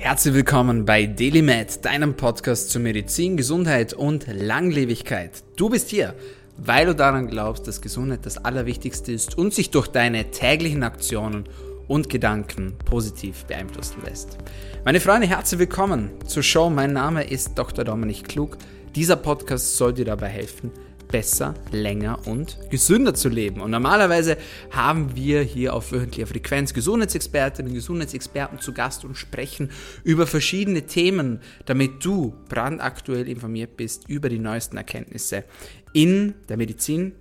Herzlich willkommen bei DailyMed, deinem Podcast zu Medizin, Gesundheit und Langlebigkeit. Du bist hier, weil du daran glaubst, dass Gesundheit das Allerwichtigste ist und sich durch deine täglichen Aktionen und Gedanken positiv beeinflussen lässt. Meine Freunde, herzlich willkommen zur Show. Mein Name ist Dr. Dominik Klug. Dieser Podcast soll dir dabei helfen, besser, länger und gesünder zu leben. Und normalerweise haben wir hier auf wöchentlicher Frequenz Gesundheitsexpertinnen und Gesundheitsexperten zu Gast und sprechen über verschiedene Themen, damit du brandaktuell informiert bist über die neuesten Erkenntnisse in der Medizin,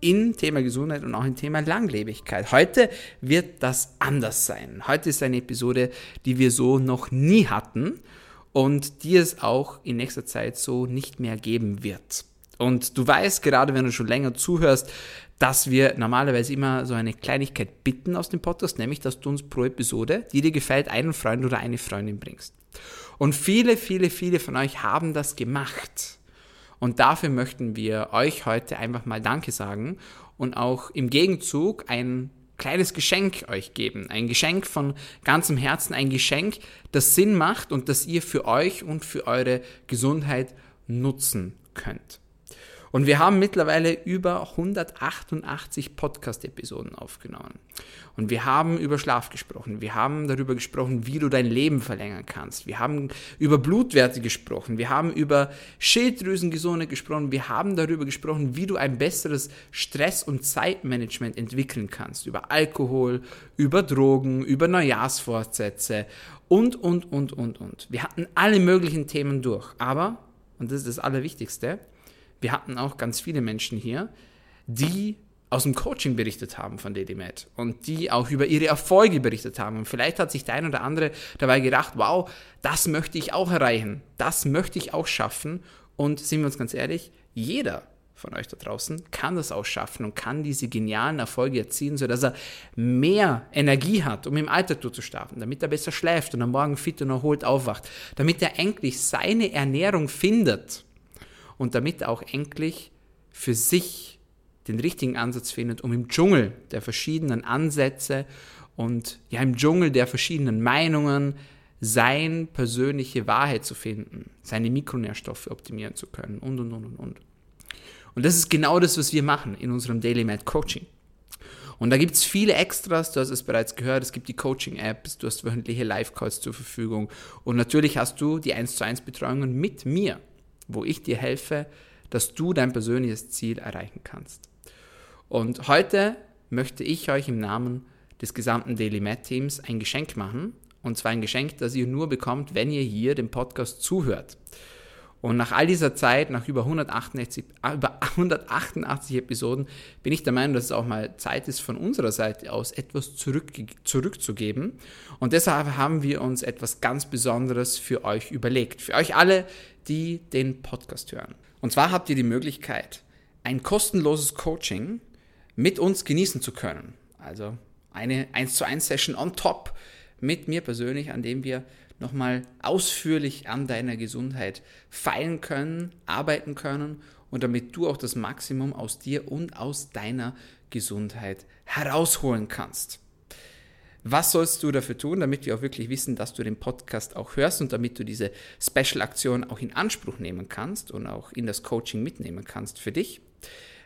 in Thema Gesundheit und auch im Thema Langlebigkeit. Heute wird das anders sein. Heute ist eine Episode, die wir so noch nie hatten und die es auch in nächster Zeit so nicht mehr geben wird. Und du weißt, gerade wenn du schon länger zuhörst, dass wir normalerweise immer so eine Kleinigkeit bitten aus dem Podcast, nämlich, dass du uns pro Episode, die dir gefällt, einen Freund oder eine Freundin bringst. Und viele, viele, viele von euch haben das gemacht. Und dafür möchten wir euch heute einfach mal Danke sagen und auch im Gegenzug ein kleines Geschenk euch geben. Ein Geschenk von ganzem Herzen, ein Geschenk, das Sinn macht und das ihr für euch und für eure Gesundheit nutzen könnt. Und wir haben mittlerweile über 188 Podcast-Episoden aufgenommen. Und wir haben über Schlaf gesprochen. Wir haben darüber gesprochen, wie du dein Leben verlängern kannst. Wir haben über Blutwerte gesprochen. Wir haben über Schilddrüsengesundheit gesprochen. Wir haben darüber gesprochen, wie du ein besseres Stress- und Zeitmanagement entwickeln kannst. Über Alkohol, über Drogen, über Neujahrsvorsätze und, und, und, und, und. Wir hatten alle möglichen Themen durch. Aber, und das ist das Allerwichtigste, wir hatten auch ganz viele Menschen hier, die aus dem Coaching berichtet haben von DDMed und die auch über ihre Erfolge berichtet haben. Und vielleicht hat sich der ein oder andere dabei gedacht, wow, das möchte ich auch erreichen, das möchte ich auch schaffen. Und sind wir uns ganz ehrlich, jeder von euch da draußen kann das auch schaffen und kann diese genialen Erfolge erzielen, sodass er mehr Energie hat, um im Alltag zu starten, damit er besser schläft und am Morgen fit und erholt aufwacht, damit er endlich seine Ernährung findet und damit auch endlich für sich den richtigen Ansatz findet, um im Dschungel der verschiedenen Ansätze und ja im Dschungel der verschiedenen Meinungen sein persönliche Wahrheit zu finden, seine Mikronährstoffe optimieren zu können und und und und und. Und das ist genau das, was wir machen in unserem Daily Mad Coaching. Und da gibt es viele Extras, du hast es bereits gehört, es gibt die Coaching-Apps, du hast wöchentliche Live-Calls zur Verfügung und natürlich hast du die 1 zu 1 Betreuungen mit mir wo ich dir helfe, dass du dein persönliches Ziel erreichen kannst. Und heute möchte ich euch im Namen des gesamten Daily Med Teams ein Geschenk machen. Und zwar ein Geschenk, das ihr nur bekommt, wenn ihr hier dem Podcast zuhört. Und nach all dieser Zeit, nach über 188, äh, über 188 Episoden, bin ich der Meinung, dass es auch mal Zeit ist, von unserer Seite aus etwas zurück, zurückzugeben. Und deshalb haben wir uns etwas ganz Besonderes für euch überlegt. Für euch alle, die den Podcast hören. Und zwar habt ihr die Möglichkeit, ein kostenloses Coaching mit uns genießen zu können. Also eine 1 zu 1 Session on top mit mir persönlich, an dem wir nochmal ausführlich an deiner Gesundheit feilen können, arbeiten können und damit du auch das Maximum aus dir und aus deiner Gesundheit herausholen kannst. Was sollst du dafür tun, damit wir auch wirklich wissen, dass du den Podcast auch hörst und damit du diese Special-Aktion auch in Anspruch nehmen kannst und auch in das Coaching mitnehmen kannst für dich?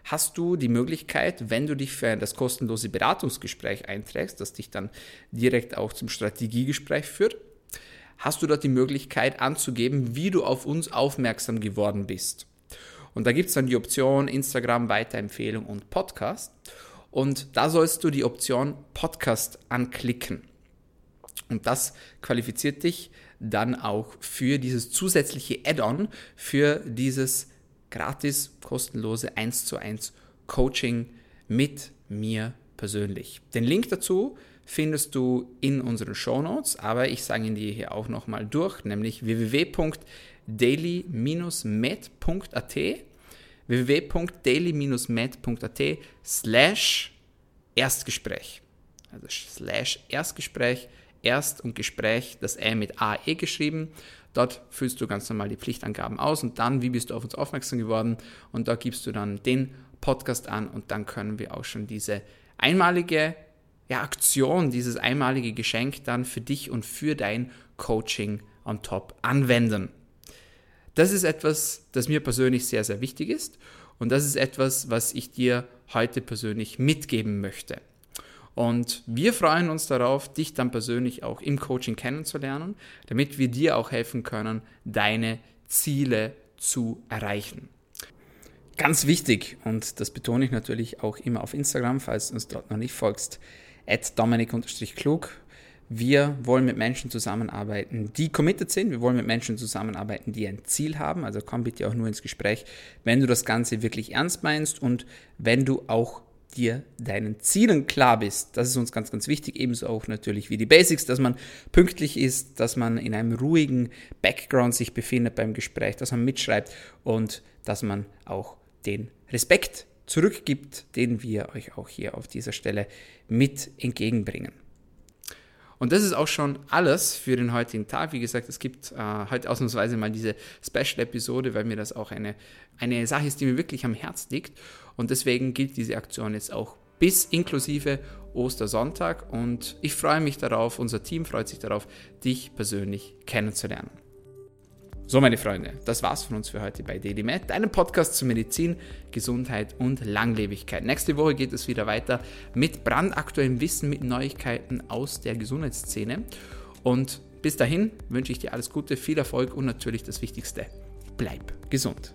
Hast du die Möglichkeit, wenn du dich für das kostenlose Beratungsgespräch einträgst, das dich dann direkt auch zum Strategiegespräch führt, hast du dort die Möglichkeit anzugeben, wie du auf uns aufmerksam geworden bist. Und da gibt es dann die Option Instagram, Weiterempfehlung und Podcast. Und da sollst du die Option Podcast anklicken. Und das qualifiziert dich dann auch für dieses zusätzliche Add-on, für dieses gratis, kostenlose 1 zu 1 Coaching mit mir persönlich. Den Link dazu findest du in unseren Show Notes, aber ich sage ihn dir hier auch nochmal durch, nämlich www.daily-med.at www.daily-med.at slash Erstgespräch. Also slash Erstgespräch, Erst und Gespräch, das Ä mit AE geschrieben. Dort füllst du ganz normal die Pflichtangaben aus und dann, wie bist du auf uns aufmerksam geworden? Und da gibst du dann den Podcast an und dann können wir auch schon diese einmalige ja, Aktion, dieses einmalige Geschenk dann für dich und für dein Coaching on top anwenden. Das ist etwas, das mir persönlich sehr, sehr wichtig ist und das ist etwas, was ich dir heute persönlich mitgeben möchte. Und wir freuen uns darauf, dich dann persönlich auch im Coaching kennenzulernen, damit wir dir auch helfen können, deine Ziele zu erreichen. Ganz wichtig, und das betone ich natürlich auch immer auf Instagram, falls du uns dort noch nicht folgst, at dominik-klug. Wir wollen mit Menschen zusammenarbeiten, die committed sind. Wir wollen mit Menschen zusammenarbeiten, die ein Ziel haben. Also komm bitte auch nur ins Gespräch, wenn du das Ganze wirklich ernst meinst und wenn du auch dir deinen Zielen klar bist. Das ist uns ganz, ganz wichtig. Ebenso auch natürlich wie die Basics, dass man pünktlich ist, dass man in einem ruhigen Background sich befindet beim Gespräch, dass man mitschreibt und dass man auch den Respekt zurückgibt, den wir euch auch hier auf dieser Stelle mit entgegenbringen. Und das ist auch schon alles für den heutigen Tag. Wie gesagt, es gibt äh, heute ausnahmsweise mal diese Special-Episode, weil mir das auch eine, eine Sache ist, die mir wirklich am Herz liegt. Und deswegen gilt diese Aktion jetzt auch bis inklusive Ostersonntag. Und ich freue mich darauf, unser Team freut sich darauf, dich persönlich kennenzulernen. So, meine Freunde, das war's von uns für heute bei Daily Med, deinem Podcast zu Medizin, Gesundheit und Langlebigkeit. Nächste Woche geht es wieder weiter mit brandaktuellem Wissen, mit Neuigkeiten aus der Gesundheitsszene. Und bis dahin wünsche ich dir alles Gute, viel Erfolg und natürlich das Wichtigste, bleib gesund.